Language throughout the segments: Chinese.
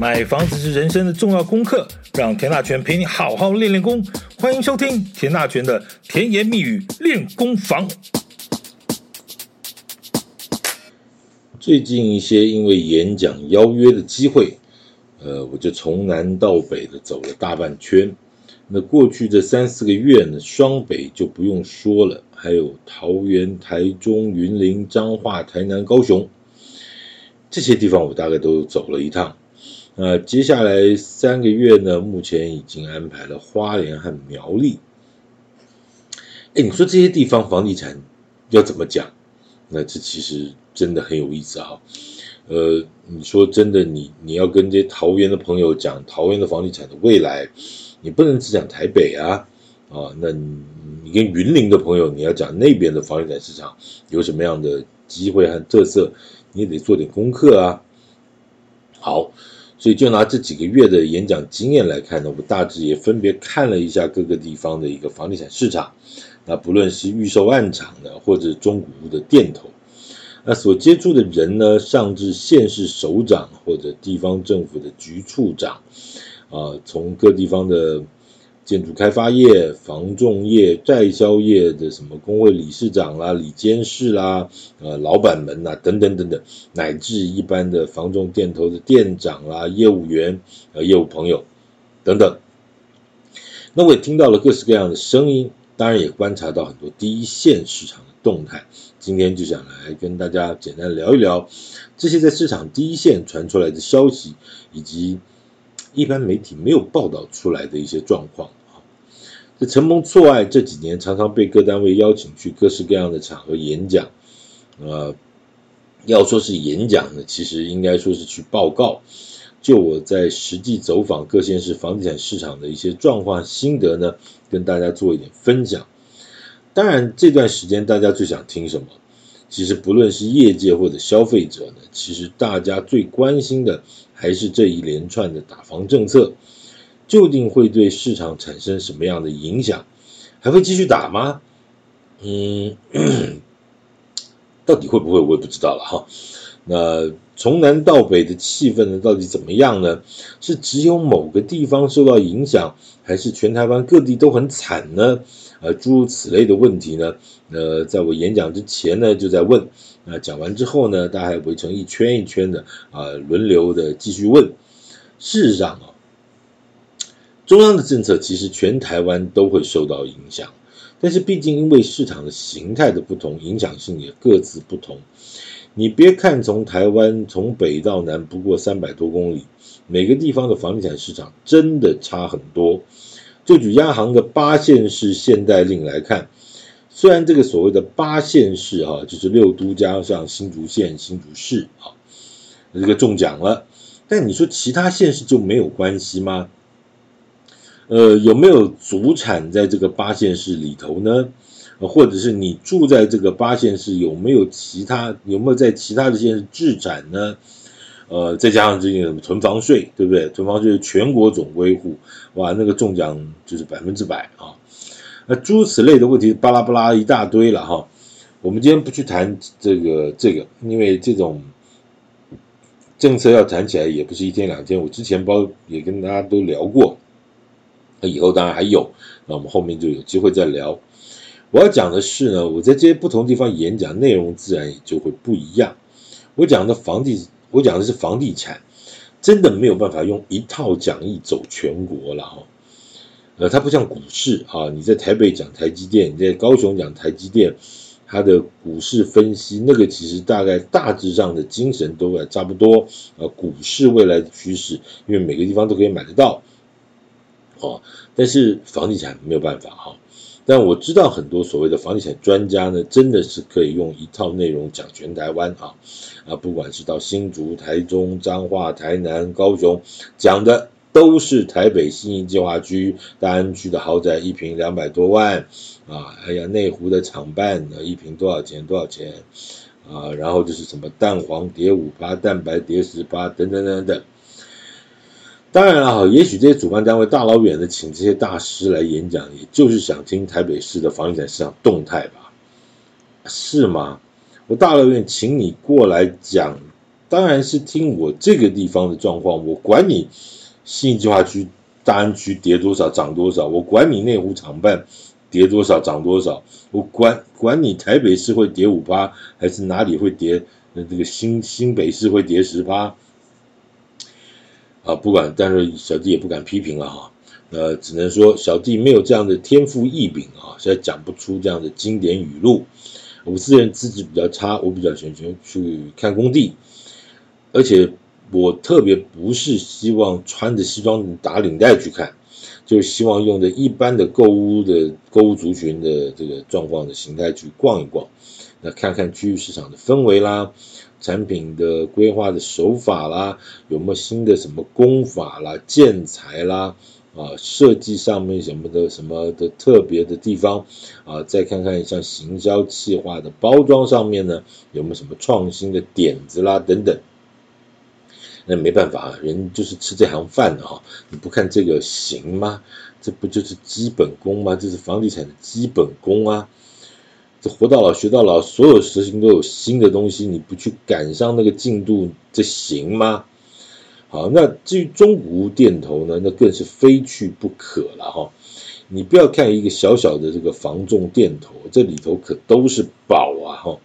买房子是人生的重要功课，让田大权陪你好好练练功。欢迎收听田大权的甜言蜜语练功房。最近一些因为演讲邀约的机会，呃，我就从南到北的走了大半圈。那过去这三四个月呢，双北就不用说了，还有桃园、台中、云林、彰化、台南、高雄这些地方，我大概都走了一趟。呃，接下来三个月呢，目前已经安排了花莲和苗栗。哎，你说这些地方房地产要怎么讲？那这其实真的很有意思啊。呃，你说真的，你你要跟这些桃园的朋友讲桃园的房地产的未来，你不能只讲台北啊啊。那你你跟云林的朋友，你要讲那边的房地产市场有什么样的机会和特色，你也得做点功课啊。好。所以就拿这几个月的演讲经验来看呢，我大致也分别看了一下各个地方的一个房地产市场，那不论是预售案场的或者中古屋的店头，那所接触的人呢，上至县市首长或者地方政府的局处长，啊，从各地方的。建筑开发业、房仲业、代销业的什么工会理事长啦、理监事啦、呃老板们呐等等等等，乃至一般的房仲店头的店长啦、业务员、呃业务朋友等等，那我也听到了各式各样的声音，当然也观察到很多第一线市场的动态。今天就想来跟大家简单聊一聊这些在市场第一线传出来的消息，以及一般媒体没有报道出来的一些状况。这承蒙错爱这几年常常被各单位邀请去各式各样的场合演讲，呃，要说是演讲呢，其实应该说是去报告。就我在实际走访各县市房地产市场的一些状况心得呢，跟大家做一点分享。当然，这段时间大家最想听什么？其实不论是业界或者消费者呢，其实大家最关心的还是这一连串的打房政策。究竟会对市场产生什么样的影响？还会继续打吗？嗯，到底会不会，我也不知道了哈。那从南到北的气氛呢，到底怎么样呢？是只有某个地方受到影响，还是全台湾各地都很惨呢？呃，诸如此类的问题呢，呃，在我演讲之前呢，就在问。那讲完之后呢，大家围成一圈一圈的啊，轮流的继续问。事实上啊。中央的政策其实全台湾都会受到影响，但是毕竟因为市场的形态的不同，影响性也各自不同。你别看从台湾从北到南不过三百多公里，每个地方的房地产市场真的差很多。就举央行的八县市限贷令来看，虽然这个所谓的八县市哈，就是六都加上新竹县、新竹市啊，这个中奖了，但你说其他县市就没有关系吗？呃，有没有祖产在这个八县市里头呢？或者是你住在这个八县市，有没有其他有没有在其他的县市置产呢？呃，再加上这个什么囤房税，对不对？囤房税是全国总归户，哇，那个中奖就是百分之百啊！那诸此类的问题，巴拉巴拉一大堆了哈。我们今天不去谈这个这个，因为这种政策要谈起来也不是一天两天。我之前包也跟大家都聊过。那以后当然还有，那我们后面就有机会再聊。我要讲的是呢，我在这些不同地方演讲内容自然也就会不一样。我讲的房地，我讲的是房地产，真的没有办法用一套讲义走全国了哈。呃，它不像股市啊，你在台北讲台积电，你在高雄讲台积电，它的股市分析那个其实大概大致上的精神都还差不多。呃，股市未来的趋势，因为每个地方都可以买得到。哦，但是房地产没有办法哈。但我知道很多所谓的房地产专家呢，真的是可以用一套内容讲全台湾啊啊，不管是到新竹、台中、彰化、台南、高雄，讲的都是台北新营计划区大安区的豪宅，一平两百多万啊，哎呀，内湖的厂办一平多少钱多少钱啊，然后就是什么蛋黄跌五八，蛋白跌十八，等等等等。当然了，也许这些主办单位大老远的请这些大师来演讲，也就是想听台北市的房地产市场动态吧？是吗？我大老远请你过来讲当然是听我这个地方的状况，我管你信义计划区、大安区跌多少涨多少，我管你内湖厂办跌多少涨多少，我管管你台北市会跌五趴，还是哪里会跌？那这个新新北市会跌十趴啊？不管，但是小弟也不敢批评了哈。呃，只能说小弟没有这样的天赋异禀啊，现在讲不出这样的经典语录。我自认资质比较差，我比较喜欢去看工地，而且我特别不是希望穿着西装打领带去看，就是希望用的一般的购物的购物族群的这个状况的形态去逛一逛，那看看区域市场的氛围啦，产品的规划的手法啦，有没有新的什么工法啦、建材啦。啊，设计上面什么的什么的特别的地方啊，再看看像行销企划的包装上面呢，有没有什么创新的点子啦等等。那没办法，人就是吃这行饭的哈，你不看这个行吗？这不就是基本功吗？这是房地产的基本功啊！这活到老学到老，所有事情都有新的东西，你不去赶上那个进度，这行吗？好，那至于中古屋店头呢，那更是非去不可了哈。你不要看一个小小的这个房仲店头，这里头可都是宝啊哈。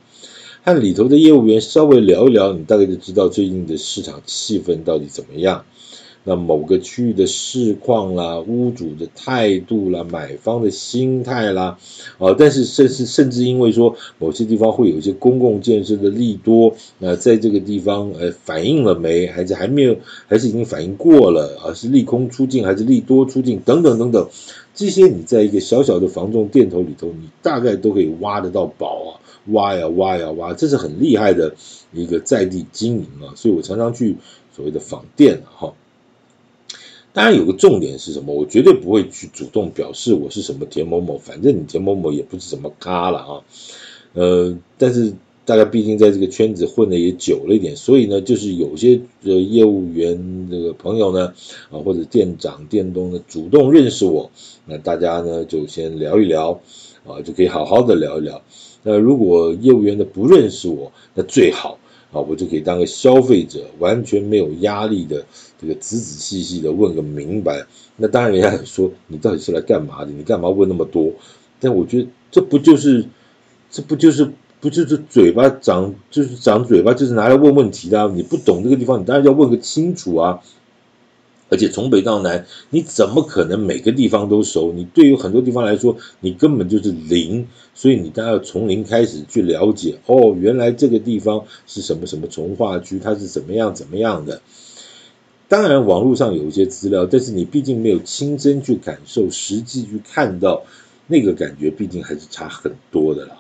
和里头的业务员稍微聊一聊，你大概就知道最近的市场气氛到底怎么样。那某个区域的市况啦，屋主的态度啦，买方的心态啦，啊，但是甚至甚至因为说某些地方会有一些公共建设的利多，那在这个地方呃反映了没？还是还没有？还是已经反映过了？啊，是利空出尽还是利多出尽？等等等等，这些你在一个小小的房仲店头里头，你大概都可以挖得到宝啊，挖呀挖呀挖，这是很厉害的一个在地经营啊，所以我常常去所谓的访店哈。当然有个重点是什么？我绝对不会去主动表示我是什么田某某，反正你田某某也不是什么咖了啊。呃，但是大家毕竟在这个圈子混的也久了一点，所以呢，就是有些呃业务员这个朋友呢，啊或者店长店东呢主动认识我，那大家呢就先聊一聊，啊就可以好好的聊一聊。那如果业务员的不认识我，那最好。啊，我就可以当个消费者，完全没有压力的，这个仔仔细细的问个明白。那当然，人家说你到底是来干嘛的？你干嘛问那么多？但我觉得这不就是，这不就是，不就是嘴巴长，就是长嘴巴，就是拿来问问题的。你不懂这个地方，你当然要问个清楚啊。而且从北到南，你怎么可能每个地方都熟？你对于很多地方来说，你根本就是零，所以你当然要从零开始去了解。哦，原来这个地方是什么什么从化区，它是怎么样怎么样的。当然，网络上有一些资料，但是你毕竟没有亲身去感受，实际去看到那个感觉，毕竟还是差很多的了。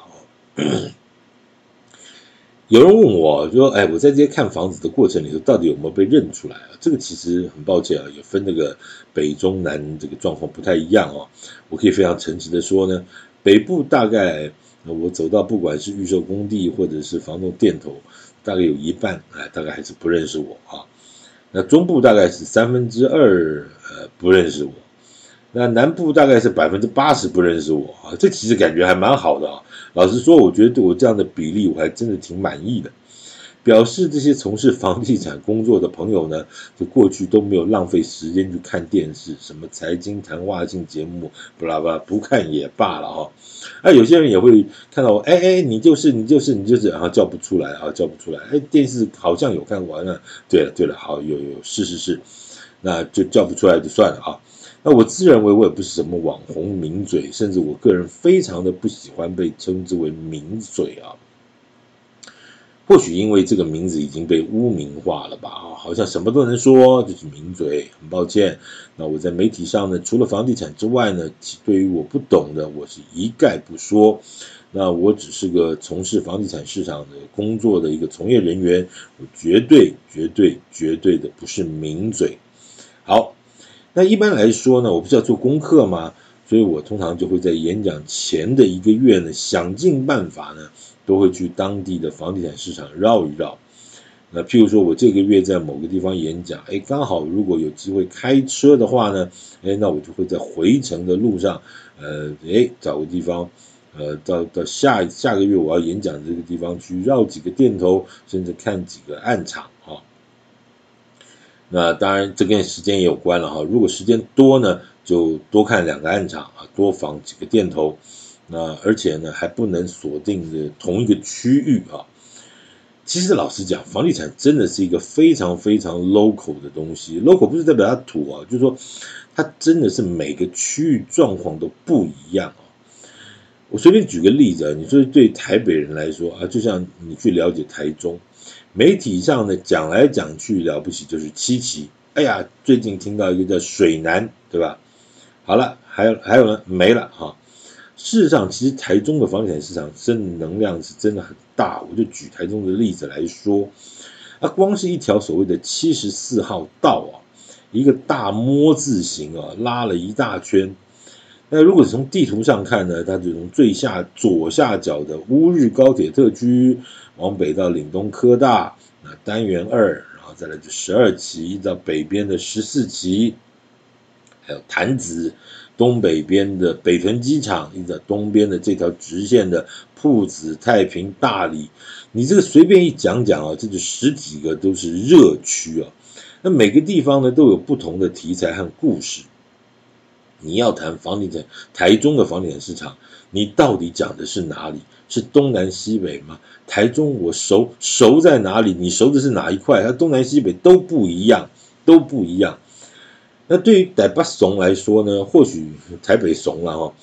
有人问我说：“哎，我在这些看房子的过程里头，到底有没有被认出来啊？”这个其实很抱歉啊，也分那个北中南这个状况不太一样哦。我可以非常诚实的说呢，北部大概我走到不管是预售工地或者是房东店头，大概有一半哎，大概还是不认识我啊。那中部大概是三分之二呃不认识我，那南部大概是百分之八十不认识我啊。这其实感觉还蛮好的啊。老实说，我觉得我这样的比例，我还真的挺满意的。表示这些从事房地产工作的朋友呢，就过去都没有浪费时间去看电视，什么财经谈话性节目，不啦不啦，不看也罢了哈。啊，有些人也会看到我，哎哎，你就是你就是你就是，然后叫不出来啊，叫不出来。哎，电视好像有看完了，对了对了，好有有是是是，那就叫不出来就算了啊。那我自认为我也不是什么网红名嘴，甚至我个人非常的不喜欢被称之为名嘴啊。或许因为这个名字已经被污名化了吧？好像什么都能说，就是名嘴。很抱歉，那我在媒体上呢，除了房地产之外呢，对于我不懂的，我是一概不说。那我只是个从事房地产市场的工作的一个从业人员，我绝对绝对绝对的不是名嘴。好。那一般来说呢，我不是要做功课吗？所以我通常就会在演讲前的一个月呢，想尽办法呢，都会去当地的房地产市场绕一绕。那譬如说我这个月在某个地方演讲，哎，刚好如果有机会开车的话呢，哎，那我就会在回程的路上，呃，哎，找个地方呃，到到下下个月我要演讲这个地方去绕几个店头，甚至看几个案场。那当然这跟时间也有关了哈。如果时间多呢，就多看两个案场啊，多访几个店头。那而且呢，还不能锁定的同一个区域啊。其实老实讲，房地产真的是一个非常非常 local 的东西。local 不是代表它土啊，就是说它真的是每个区域状况都不一样啊。我随便举个例子啊，你说对台北人来说啊，就像你去了解台中，媒体上呢讲来讲去了不起就是七期。哎呀，最近听到一个叫水南，对吧？好了，还有还有呢，没了哈。事实上，其实台中的房地产市场真的能量是真的很大。我就举台中的例子来说，啊，光是一条所谓的七十四号道啊，一个大“摸”字形啊，拉了一大圈。那如果从地图上看呢，它就从最下左下角的乌日高铁特区往北到岭东科大，那单元二，然后再来就十二期到北边的十四期，还有潭子。东北边的北屯机场，一直到东边的这条直线的铺子、太平、大里，你这个随便一讲讲啊，这就十几个都是热区啊。那每个地方呢都有不同的题材和故事。你要谈房地产，台中的房地产市场，你到底讲的是哪里？是东南西北吗？台中我熟熟在哪里？你熟的是哪一块？它东南西北都不一样，都不一样。那对于台北怂来说呢，或许台北怂了哈，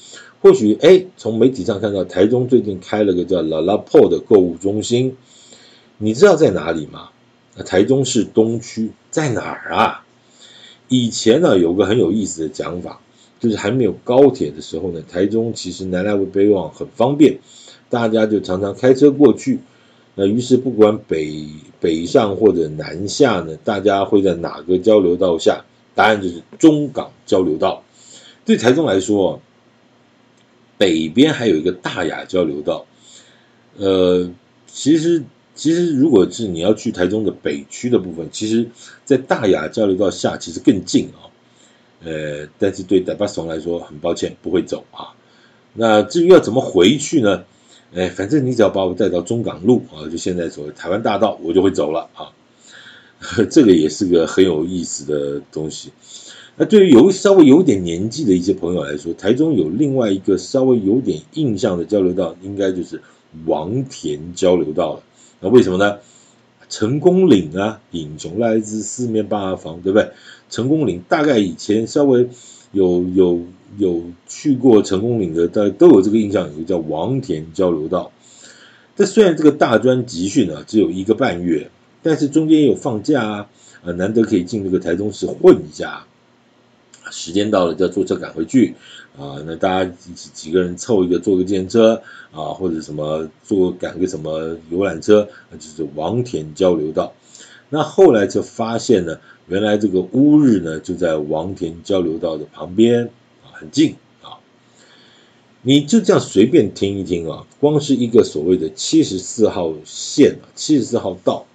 或许哎，从媒体上看到台中最近开了个叫 La La Po 的购物中心，你知道在哪里吗？台中市东区在哪儿啊？以前呢有个很有意思的讲法，就是还没有高铁的时候呢，台中其实南来北往很方便，大家就常常开车过去。那于是不管北北上或者南下呢，大家会在哪个交流道下？答案就是中港交流道。对台中来说，北边还有一个大雅交流道。呃，其实其实如果是你要去台中的北区的部分，其实，在大雅交流道下其实更近啊。呃，但是对台北怂来说，很抱歉不会走啊。那至于要怎么回去呢？哎，反正你只要把我带到中港路啊，就现在所谓台湾大道，我就会走了啊。这个也是个很有意思的东西。那对于有稍微有点年纪的一些朋友来说，台中有另外一个稍微有点印象的交流道，应该就是王田交流道了。那为什么呢？成功岭啊，英雄来自四面八方，对不对？成功岭大概以前稍微有有有去过成功岭的，大家都有这个印象，有个叫王田交流道。这虽然这个大专集训啊，只有一个半月。但是中间有放假啊，啊，难得可以进这个台中市混一下，时间到了就要坐车赶回去啊。那大家几几个人凑一个坐个电车啊，或者什么坐赶个什么游览车，就是王田交流道。那后来就发现呢，原来这个乌日呢就在王田交流道的旁边啊，很近啊。你就这样随便听一听啊，光是一个所谓的七十四号线啊，七十四号道。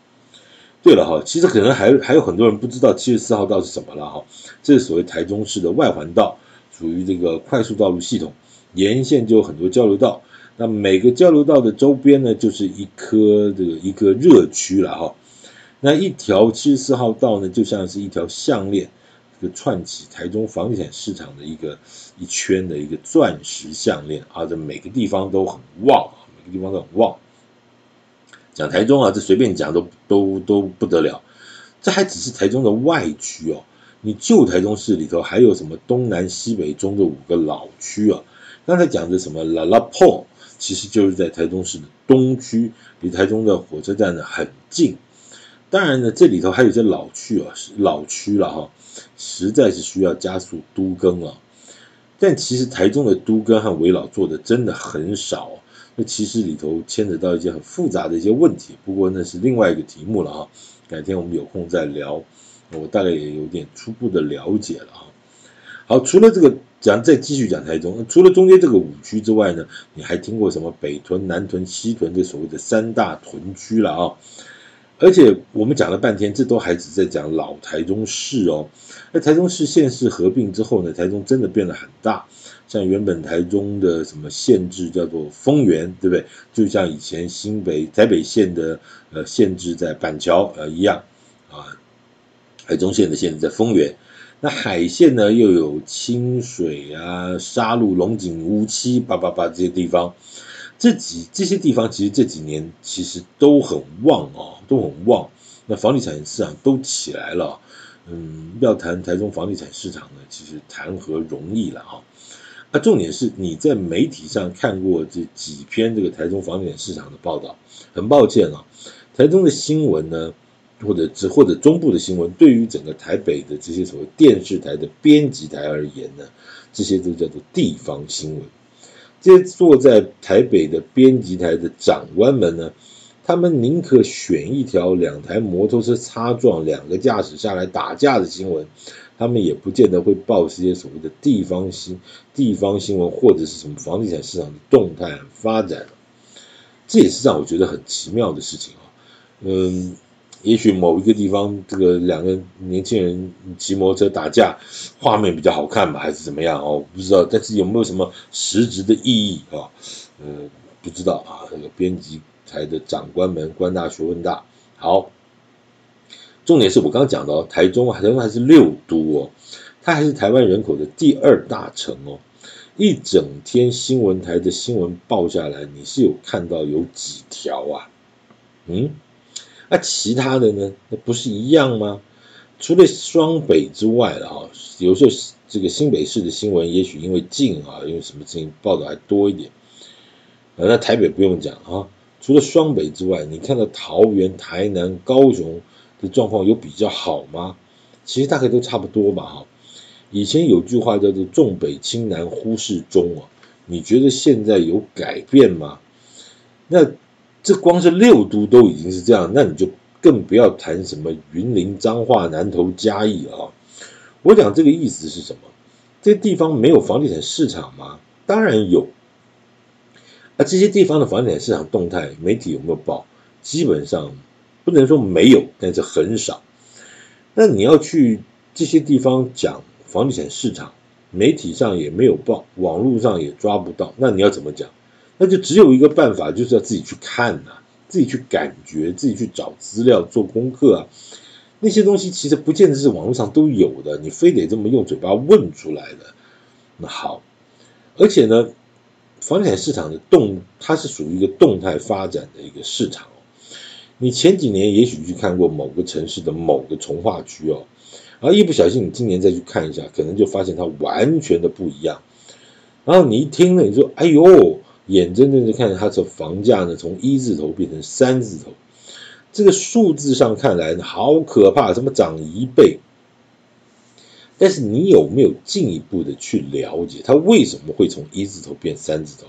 对了哈，其实可能还还有很多人不知道七十四号道是什么了哈。这是所谓台中市的外环道，属于这个快速道路系统，沿线就有很多交流道。那每个交流道的周边呢，就是一颗这个一个热区了哈。那一条七十四号道呢，就像是一条项链，这个串起台中房地产市场的一个一圈的一个钻石项链啊，这每个地方都很旺，每个地方都很旺。讲台中啊，这随便讲都都都不得了，这还只是台中的外区哦。你旧台中市里头还有什么东南西北中的五个老区啊？刚才讲的什么拉拉破其实就是在台中市的东区，离台中的火车站呢很近。当然呢，这里头还有些老区啊，老区了哈，实在是需要加速都更啊。但其实台中的都更和危老做的真的很少。那其实里头牵扯到一些很复杂的一些问题，不过那是另外一个题目了哈，改天我们有空再聊。我大概也有点初步的了解了哈。好，除了这个讲，再继续讲台中，除了中间这个五区之外呢，你还听过什么北屯、南屯、西屯这所谓的三大屯区了啊？而且我们讲了半天，这都还只在讲老台中市哦。那台中市县市合并之后呢，台中真的变得很大。像原本台中的什么县治叫做丰原，对不对？就像以前新北台北县的呃县治在板桥呃一样啊。台中县的县治在丰原。那海线呢，又有清水啊、沙鹿、龙井、乌七、八八八这些地方。这几这些地方其实这几年其实都很旺哦，都很旺。那房地产市场都起来了，嗯，要谈台中房地产市场呢，其实谈何容易了啊！那重点是你在媒体上看过这几篇这个台中房地产市场的报道，很抱歉啊，台中的新闻呢，或者只或者中部的新闻，对于整个台北的这些所谓电视台的编辑台而言呢，这些都叫做地方新闻。这些坐在台北的编辑台的长官们呢，他们宁可选一条两台摩托车擦撞、两个驾驶下来打架的新闻，他们也不见得会报这些所谓的地方新地方新闻或者是什么房地产市场的动态发展。这也是让我觉得很奇妙的事情啊，嗯。也许某一个地方，这个两个年轻人骑摩托车打架，画面比较好看吧，还是怎么样哦？不知道，但是有没有什么实质的意义啊？嗯，不知道啊。这个编辑台的长官们官大学问大。好，重点是我刚刚讲到，台中，台中还是六都哦，它还是台湾人口的第二大城哦。一整天新闻台的新闻报下来，你是有看到有几条啊？嗯？那、其他的呢？那不是一样吗？除了双北之外了哈，有时候这个新北市的新闻，也许因为近啊，因为什么事情报道还多一点。那台北不用讲啊，除了双北之外，你看到桃园、台南、高雄的状况有比较好吗？其实大概都差不多吧哈。以前有句话叫做“重北轻南，忽视中”啊，你觉得现在有改变吗？那？这光是六都都已经是这样，那你就更不要谈什么云林、彰化、南投、嘉义啊！我讲这个意思是什么？这个地方没有房地产市场吗？当然有。啊，这些地方的房地产市场动态，媒体有没有报？基本上不能说没有，但是很少。那你要去这些地方讲房地产市场，媒体上也没有报，网络上也抓不到，那你要怎么讲？那就只有一个办法，就是要自己去看呐、自己去感觉，自己去找资料做功课啊。那些东西其实不见得是网络上都有的，你非得这么用嘴巴问出来的。那好，而且呢，房地产市场的动，它是属于一个动态发展的一个市场。你前几年也许去看过某个城市的某个从化区哦，然后一不小心你今年再去看一下，可能就发现它完全的不一样。然后你一听了，你说：“哎呦！”眼睁睁的看着它的房价呢，从一字头变成三字头，这个数字上看来好可怕，怎么涨一倍？但是你有没有进一步的去了解，它为什么会从一字头变三字头？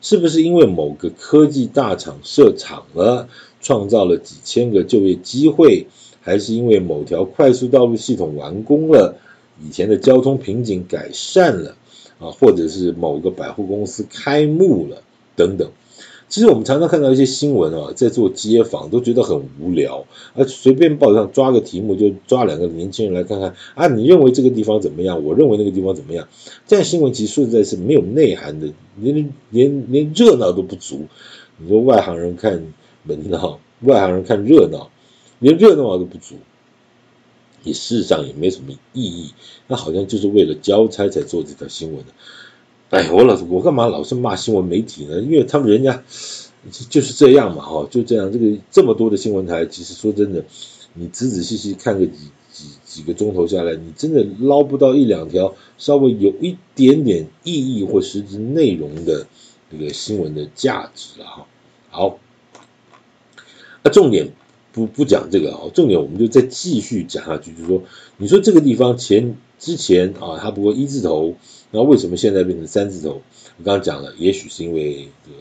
是不是因为某个科技大厂设厂了，创造了几千个就业机会，还是因为某条快速道路系统完工了，以前的交通瓶颈改善了？啊，或者是某个百货公司开幕了等等，其实我们常常看到一些新闻啊，在做街访都觉得很无聊，而随便报纸上抓个题目就抓两个年轻人来看看啊，你认为这个地方怎么样？我认为那个地方怎么样？这样新闻其实实在是没有内涵的，连连连热闹都不足。你说外行人看门闹，外行人看热闹，连热闹都不足。也事实上也没什么意义，那好像就是为了交差才做这条新闻的。哎，我老我干嘛老是骂新闻媒体呢？因为他们人家就是这样嘛，哈，就这样。这个这么多的新闻台，其实说真的，你仔仔细细看个几几几个钟头下来，你真的捞不到一两条稍微有一点点意义或实质内容的这个新闻的价值啊。好，那重点。不不讲这个啊，重点我们就再继续讲下去，就是说，你说这个地方前之前啊，它不过一字头，那为什么现在变成三字头？我刚刚讲了，也许是因为这个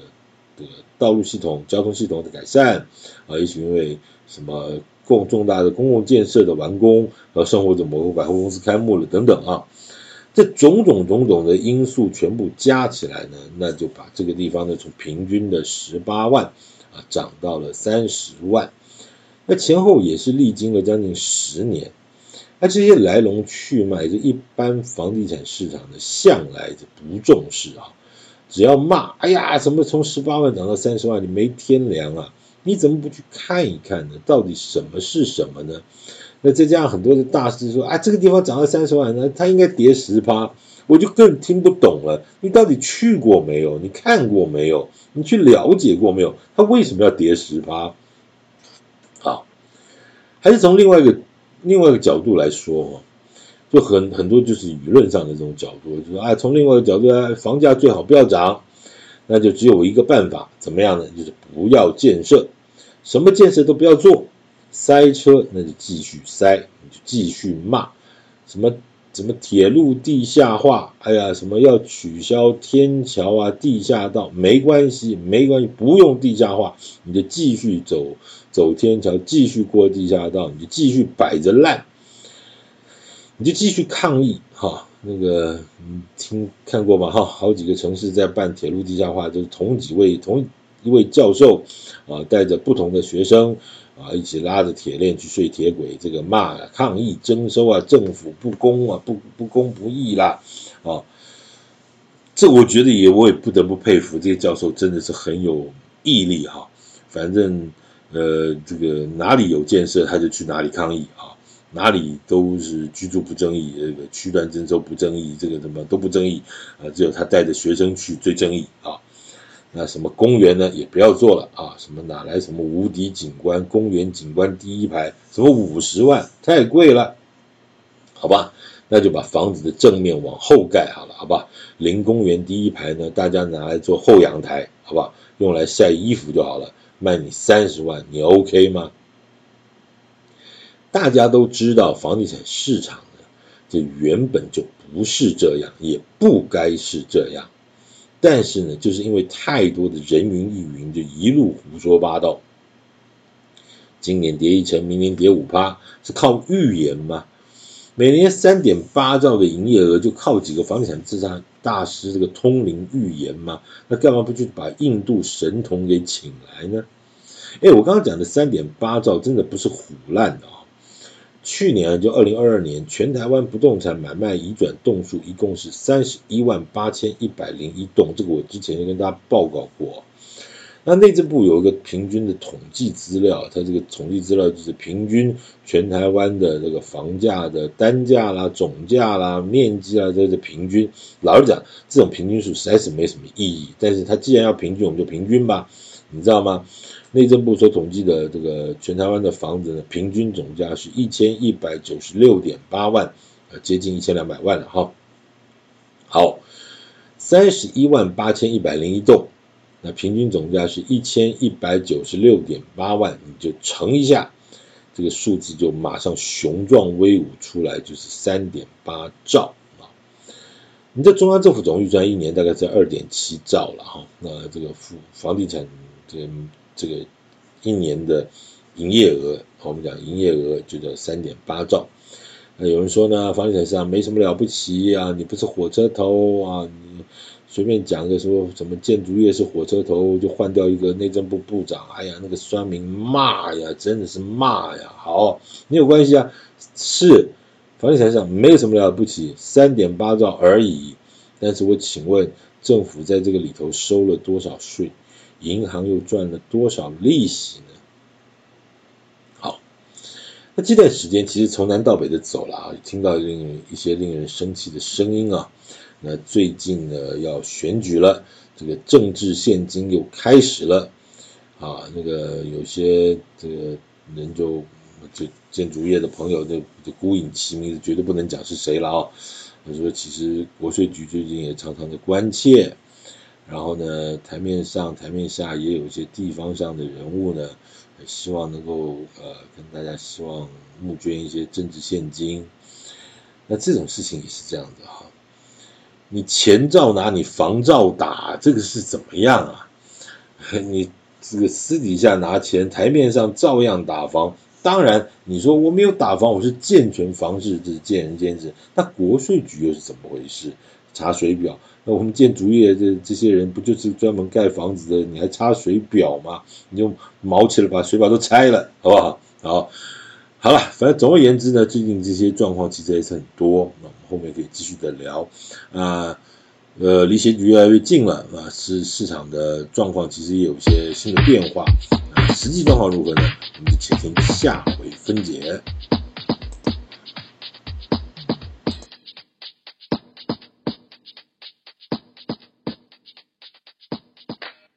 这个道路系统、交通系统的改善啊，也许因为什么共重大的公共建设的完工，和生活的某个百货公司开幕了等等啊，这种种种种的因素全部加起来呢，那就把这个地方呢从平均的十八万啊涨到了三十万。那前后也是历经了将近十年。那这些来龙去脉，这一般房地产市场的向来就不重视啊。只要骂，哎呀，什么从十八万涨到三十万，你没天良啊！你怎么不去看一看呢？到底什么是什么呢？那再加上很多的大师说，啊，这个地方涨到三十万呢，它应该跌十趴，我就更听不懂了。你到底去过没有？你看过没有？你去了解过没有？它为什么要跌十趴？好，还是从另外一个。另外一个角度来说哦，就很很多就是舆论上的这种角度，就是说啊，从另外一个角度来，房价最好不要涨，那就只有一个办法，怎么样呢？就是不要建设，什么建设都不要做，塞车那就继续塞，你就继续骂，什么什么铁路地下化，哎呀，什么要取消天桥啊、地下道，没关系，没关系，不用地下化，你就继续走。走天桥，继续过地下道，你就继续摆着烂，你就继续抗议哈。那个，你听看过吗？哈，好几个城市在办铁路地下化，就是同几位同一位教授啊，带着不同的学生啊，一起拉着铁链去睡铁轨，这个骂抗议征收啊，政府不公啊，不不公不义啦啊。这我觉得也，我也不得不佩服这些教授，真的是很有毅力哈。反正。呃，这个哪里有建设，他就去哪里抗议啊！哪里都是居住不争议，这个区段征收不争议，这个什么都不争议啊！只有他带着学生去最争议啊！那什么公园呢，也不要做了啊！什么哪来什么无敌景观？公园景观第一排，什么五十万太贵了，好吧？那就把房子的正面往后盖好了，好吧？临公园第一排呢，大家拿来做后阳台，好吧？用来晒衣服就好了。卖你三十万，你 OK 吗？大家都知道房地产市场呢，这原本就不是这样，也不该是这样。但是呢，就是因为太多的人云亦云，就一路胡说八道。今年跌一成，明年跌五趴，是靠预言吗？每年三点八兆的营业额，就靠几个房地产自杀大师这个通灵预言吗？那干嘛不去把印度神童给请来呢？哎，我刚刚讲的三点八兆真的不是唬烂的啊！去年就二零二二年，全台湾不动产买卖移转栋数一共是三十一万八千一百零一栋，这个我之前就跟大家报告过。那内政部有一个平均的统计资料，它这个统计资料就是平均全台湾的这个房价的单价啦、总价啦、面积啦，这个平均。老实讲，这种平均数实在是没什么意义。但是它既然要平均，我们就平均吧，你知道吗？内政部所统计的这个全台湾的房子呢，平均总价是一千一百九十六点八万，呃，接近一千两百万了哈。好，三十一万八千一百零一栋。那平均总价是一千一百九十六点八万，你就乘一下，这个数字就马上雄壮威武出来，就是三点八兆啊！你在中央政府总预算一年大概在二点七兆了哈，那这个房房地产这个这个一年的营业额，我们讲营业额就叫三点八兆。那有人说呢，房地产市场没什么了不起啊，你不是火车头啊，你。随便讲个说什么建筑业是火车头，就换掉一个内政部部长，哎呀，那个酸民骂呀，真的是骂呀。好，没有关系啊，是房地产市场没有什么了不起，三点八兆而已。但是我请问，政府在这个里头收了多少税？银行又赚了多少利息呢？好，那这段时间其实从南到北的走了啊，听到令一些令人生气的声音啊。那最近呢，要选举了，这个政治献金又开始了啊。那个有些这个人就就建筑业的朋友就就孤隐其名，绝对不能讲是谁了啊。他说，其实国税局最近也常常的关切，然后呢，台面上台面下也有一些地方上的人物呢，希望能够呃跟大家希望募捐一些政治现金。那这种事情也是这样的哈。你钱照拿，你房照打，这个是怎么样啊？你这个私底下拿钱，台面上照样打房。当然，你说我没有打房，我是健全房市，这是见仁见智。那国税局又是怎么回事？查水表，那我们建筑业这这些人不就是专门盖房子的？你还查水表吗？你就毛起来把水表都拆了，好不好？好，好了，反正总而言之呢，最近这些状况其实也是很多，那我们后面可以继续的聊啊。呃，离选举越来越近了啊，市市场的状况其实也有一些新的变化啊，实际状况如何呢？我们就且听下回分解。